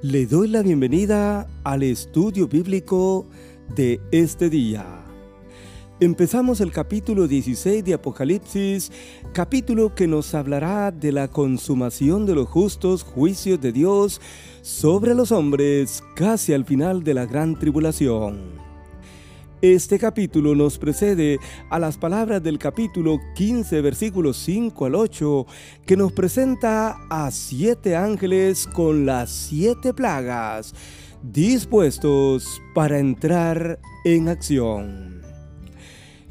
Le doy la bienvenida al estudio bíblico de este día. Empezamos el capítulo 16 de Apocalipsis, capítulo que nos hablará de la consumación de los justos juicios de Dios sobre los hombres casi al final de la gran tribulación. Este capítulo nos precede a las palabras del capítulo 15, versículos 5 al 8, que nos presenta a siete ángeles con las siete plagas, dispuestos para entrar en acción.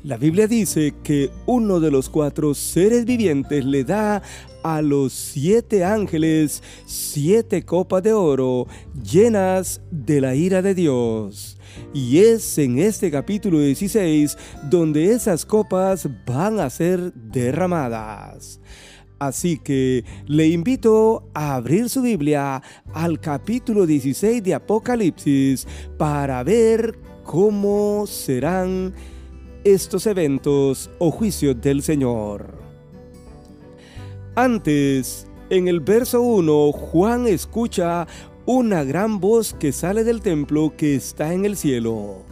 La Biblia dice que uno de los cuatro seres vivientes le da a los siete ángeles siete copas de oro llenas de la ira de Dios. Y es en este capítulo 16 donde esas copas van a ser derramadas. Así que le invito a abrir su Biblia al capítulo 16 de Apocalipsis para ver cómo serán estos eventos o juicios del Señor. Antes, en el verso 1, Juan escucha una gran voz que sale del templo que está en el cielo.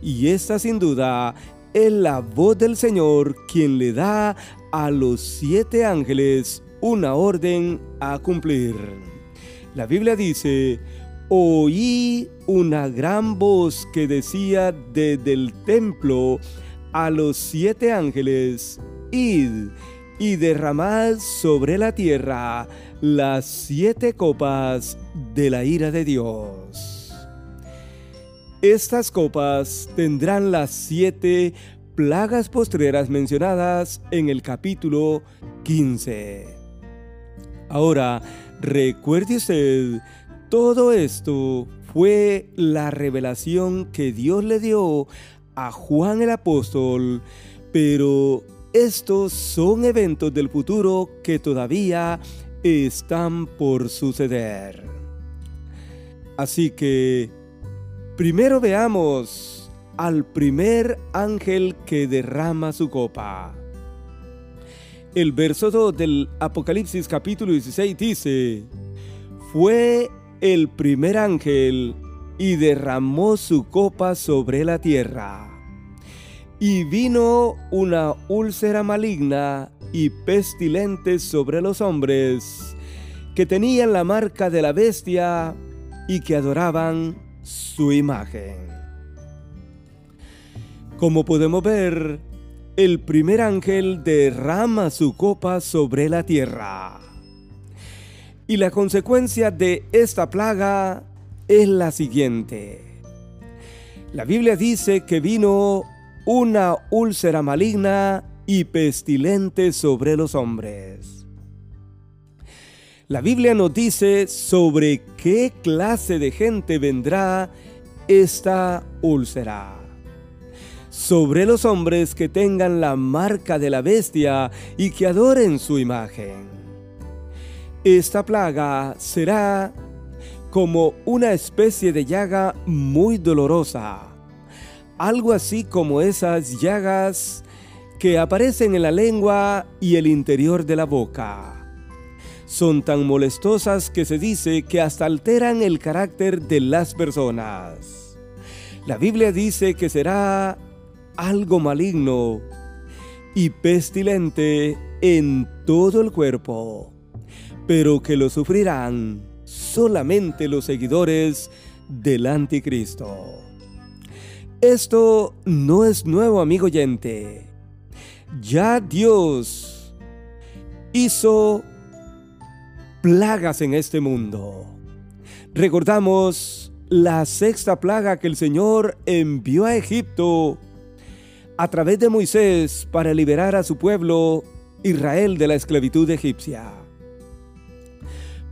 Y esta sin duda es la voz del Señor quien le da a los siete ángeles una orden a cumplir. La Biblia dice, oí una gran voz que decía desde el templo a los siete ángeles, id y derramad sobre la tierra las siete copas de la ira de Dios. Estas copas tendrán las siete plagas postreras mencionadas en el capítulo 15. Ahora, recuerde usted, todo esto fue la revelación que Dios le dio a Juan el apóstol, pero estos son eventos del futuro que todavía están por suceder. Así que, primero veamos al primer ángel que derrama su copa. El verso 2 del Apocalipsis capítulo 16 dice, fue el primer ángel y derramó su copa sobre la tierra y vino una úlcera maligna y pestilente sobre los hombres que tenían la marca de la bestia y que adoraban su imagen. Como podemos ver, el primer ángel derrama su copa sobre la tierra. Y la consecuencia de esta plaga es la siguiente. La Biblia dice que vino una úlcera maligna y pestilente sobre los hombres. La Biblia nos dice sobre qué clase de gente vendrá esta úlcera. Sobre los hombres que tengan la marca de la bestia y que adoren su imagen. Esta plaga será como una especie de llaga muy dolorosa algo así como esas llagas que aparecen en la lengua y el interior de la boca. Son tan molestosas que se dice que hasta alteran el carácter de las personas. La Biblia dice que será algo maligno y pestilente en todo el cuerpo, pero que lo sufrirán solamente los seguidores del anticristo. Esto no es nuevo, amigo oyente. Ya Dios hizo plagas en este mundo. Recordamos la sexta plaga que el Señor envió a Egipto a través de Moisés para liberar a su pueblo Israel de la esclavitud egipcia.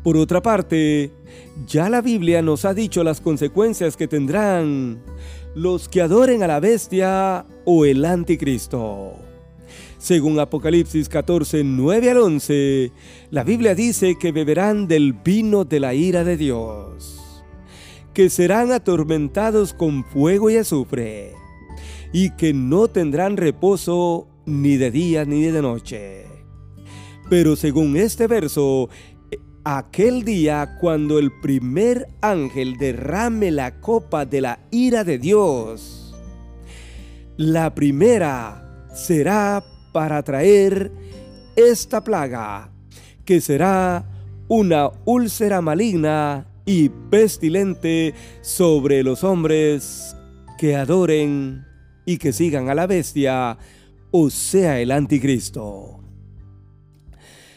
Por otra parte, ya la Biblia nos ha dicho las consecuencias que tendrán los que adoren a la bestia o el anticristo. Según Apocalipsis 14, 9 al 11, la Biblia dice que beberán del vino de la ira de Dios, que serán atormentados con fuego y azufre, y que no tendrán reposo ni de día ni de noche. Pero según este verso, aquel día cuando el primer ángel derrame la copa de la ira de Dios. La primera será para traer esta plaga, que será una úlcera maligna y pestilente sobre los hombres que adoren y que sigan a la bestia, o sea, el anticristo.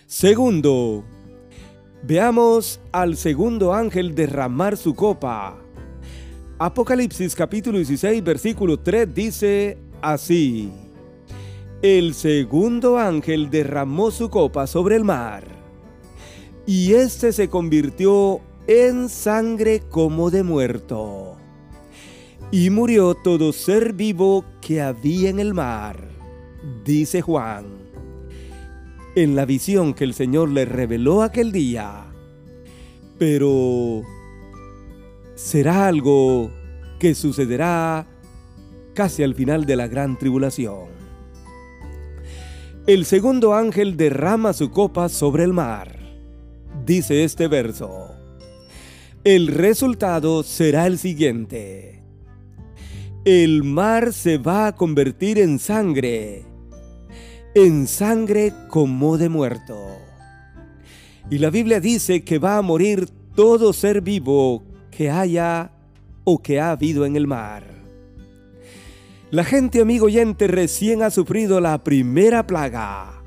Segundo, veamos al segundo ángel derramar su copa. Apocalipsis capítulo 16 versículo 3 dice así. El segundo ángel derramó su copa sobre el mar, y éste se convirtió en sangre como de muerto. Y murió todo ser vivo que había en el mar, dice Juan. En la visión que el Señor le reveló aquel día. Pero será algo que sucederá casi al final de la gran tribulación. El segundo ángel derrama su copa sobre el mar. Dice este verso. El resultado será el siguiente. El mar se va a convertir en sangre, en sangre como de muerto. Y la Biblia dice que va a morir todo ser vivo que haya o que ha habido en el mar. La gente, amigo oyente, recién ha sufrido la primera plaga.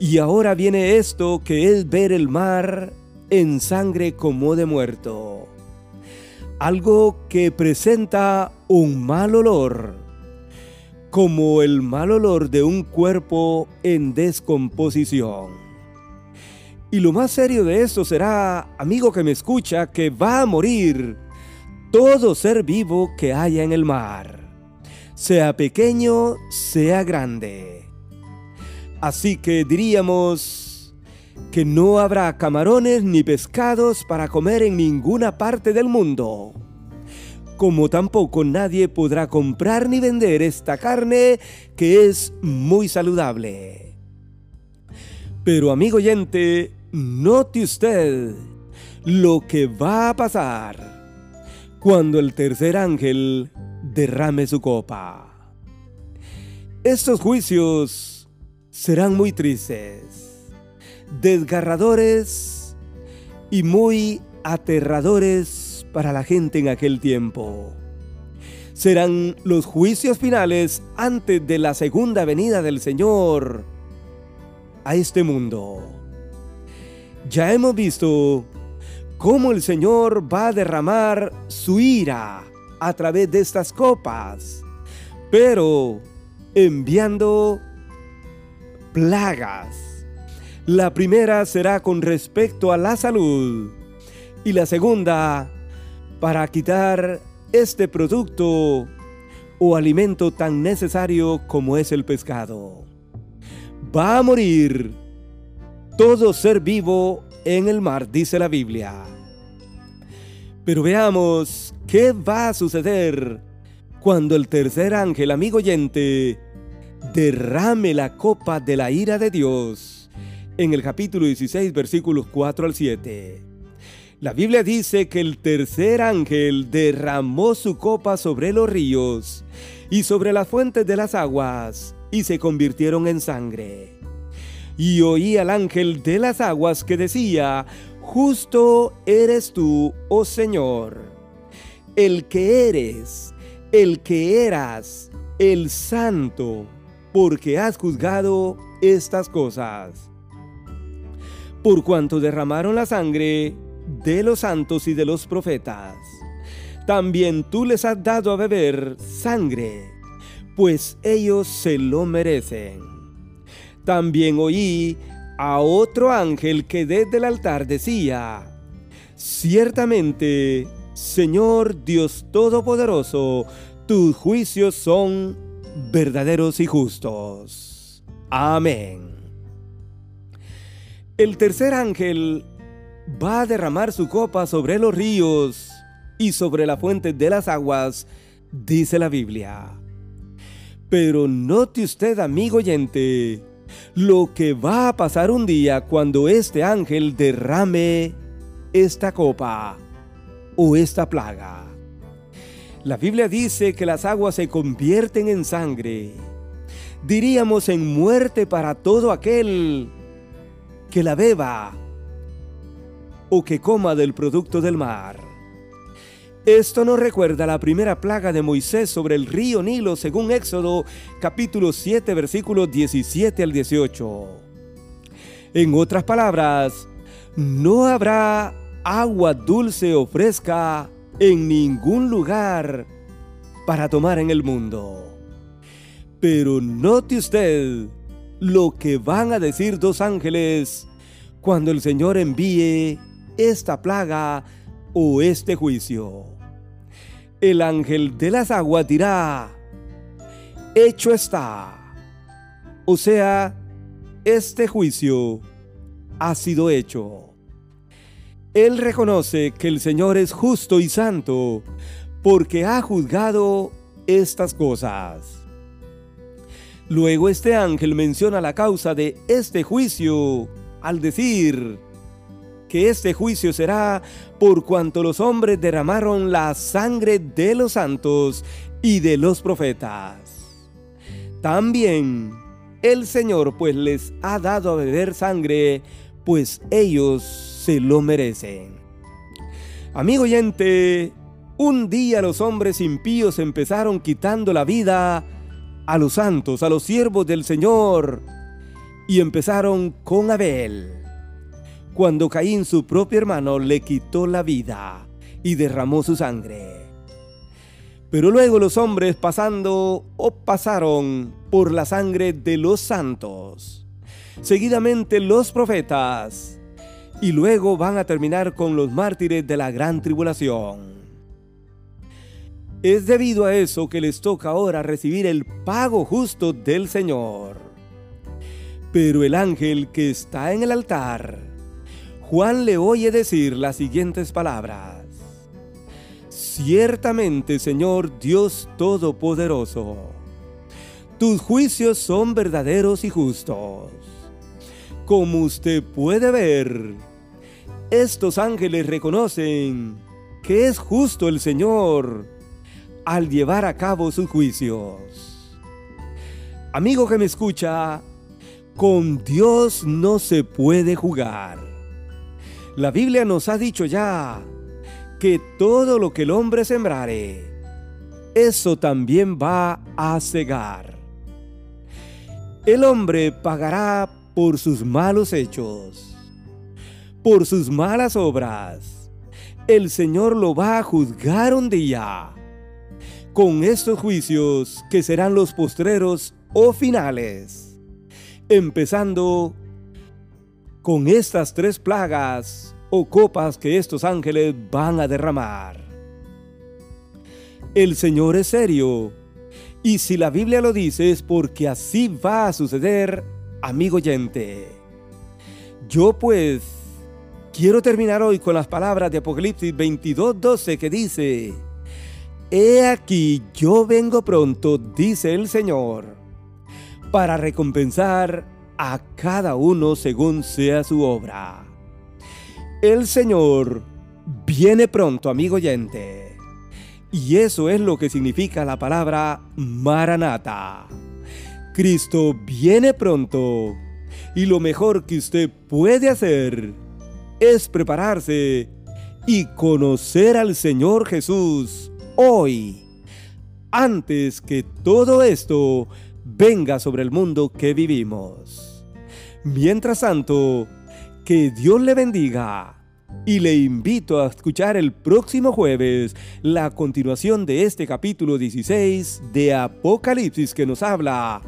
Y ahora viene esto que es ver el mar en sangre como de muerto. Algo que presenta un mal olor, como el mal olor de un cuerpo en descomposición. Y lo más serio de esto será, amigo que me escucha, que va a morir todo ser vivo que haya en el mar, sea pequeño, sea grande. Así que diríamos, que no habrá camarones ni pescados para comer en ninguna parte del mundo. Como tampoco nadie podrá comprar ni vender esta carne que es muy saludable. Pero amigo oyente, note usted lo que va a pasar cuando el tercer ángel derrame su copa. Estos juicios serán muy tristes desgarradores y muy aterradores para la gente en aquel tiempo. Serán los juicios finales antes de la segunda venida del Señor a este mundo. Ya hemos visto cómo el Señor va a derramar su ira a través de estas copas, pero enviando plagas la primera será con respecto a la salud y la segunda para quitar este producto o alimento tan necesario como es el pescado. Va a morir todo ser vivo en el mar, dice la Biblia. Pero veamos qué va a suceder cuando el tercer ángel, amigo oyente, derrame la copa de la ira de Dios en el capítulo 16, versículos 4 al 7. La Biblia dice que el tercer ángel derramó su copa sobre los ríos y sobre las fuentes de las aguas, y se convirtieron en sangre. Y oí al ángel de las aguas que decía, Justo eres tú, oh Señor, el que eres, el que eras, el santo, porque has juzgado estas cosas por cuanto derramaron la sangre de los santos y de los profetas. También tú les has dado a beber sangre, pues ellos se lo merecen. También oí a otro ángel que desde el altar decía, Ciertamente, Señor Dios Todopoderoso, tus juicios son verdaderos y justos. Amén. El tercer ángel va a derramar su copa sobre los ríos y sobre la fuente de las aguas, dice la Biblia. Pero note usted, amigo oyente, lo que va a pasar un día cuando este ángel derrame esta copa o esta plaga. La Biblia dice que las aguas se convierten en sangre. Diríamos en muerte para todo aquel que la beba o que coma del producto del mar. Esto nos recuerda la primera plaga de Moisés sobre el río Nilo según Éxodo capítulo 7 versículos 17 al 18. En otras palabras, no habrá agua dulce o fresca en ningún lugar para tomar en el mundo. Pero note usted lo que van a decir dos ángeles cuando el Señor envíe esta plaga o este juicio el ángel de las aguas dirá, hecho está. O sea, este juicio ha sido hecho. Él reconoce que el Señor es justo y santo porque ha juzgado estas cosas. Luego este ángel menciona la causa de este juicio al decir, que este juicio será por cuanto los hombres derramaron la sangre de los santos y de los profetas. También el Señor pues les ha dado a beber sangre, pues ellos se lo merecen. Amigo oyente, un día los hombres impíos empezaron quitando la vida a los santos, a los siervos del Señor, y empezaron con Abel cuando Caín, su propio hermano, le quitó la vida y derramó su sangre. Pero luego los hombres pasando o pasaron por la sangre de los santos, seguidamente los profetas, y luego van a terminar con los mártires de la gran tribulación. Es debido a eso que les toca ahora recibir el pago justo del Señor. Pero el ángel que está en el altar Juan le oye decir las siguientes palabras. Ciertamente, Señor Dios Todopoderoso, tus juicios son verdaderos y justos. Como usted puede ver, estos ángeles reconocen que es justo el Señor al llevar a cabo sus juicios. Amigo que me escucha, con Dios no se puede jugar. La Biblia nos ha dicho ya que todo lo que el hombre sembrare, eso también va a cegar. El hombre pagará por sus malos hechos, por sus malas obras. El Señor lo va a juzgar un día con estos juicios que serán los postreros o finales, empezando con estas tres plagas o copas que estos ángeles van a derramar. El Señor es serio, y si la Biblia lo dice es porque así va a suceder, amigo oyente. Yo pues quiero terminar hoy con las palabras de Apocalipsis 22:12 que dice, He aquí yo vengo pronto, dice el Señor, para recompensar a cada uno según sea su obra. El Señor viene pronto, amigo oyente. Y eso es lo que significa la palabra Maranata. Cristo viene pronto. Y lo mejor que usted puede hacer es prepararse y conocer al Señor Jesús hoy, antes que todo esto venga sobre el mundo que vivimos. Mientras tanto, que Dios le bendiga. Y le invito a escuchar el próximo jueves la continuación de este capítulo 16 de Apocalipsis que nos habla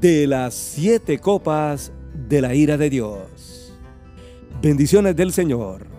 de las siete copas de la ira de Dios. Bendiciones del Señor.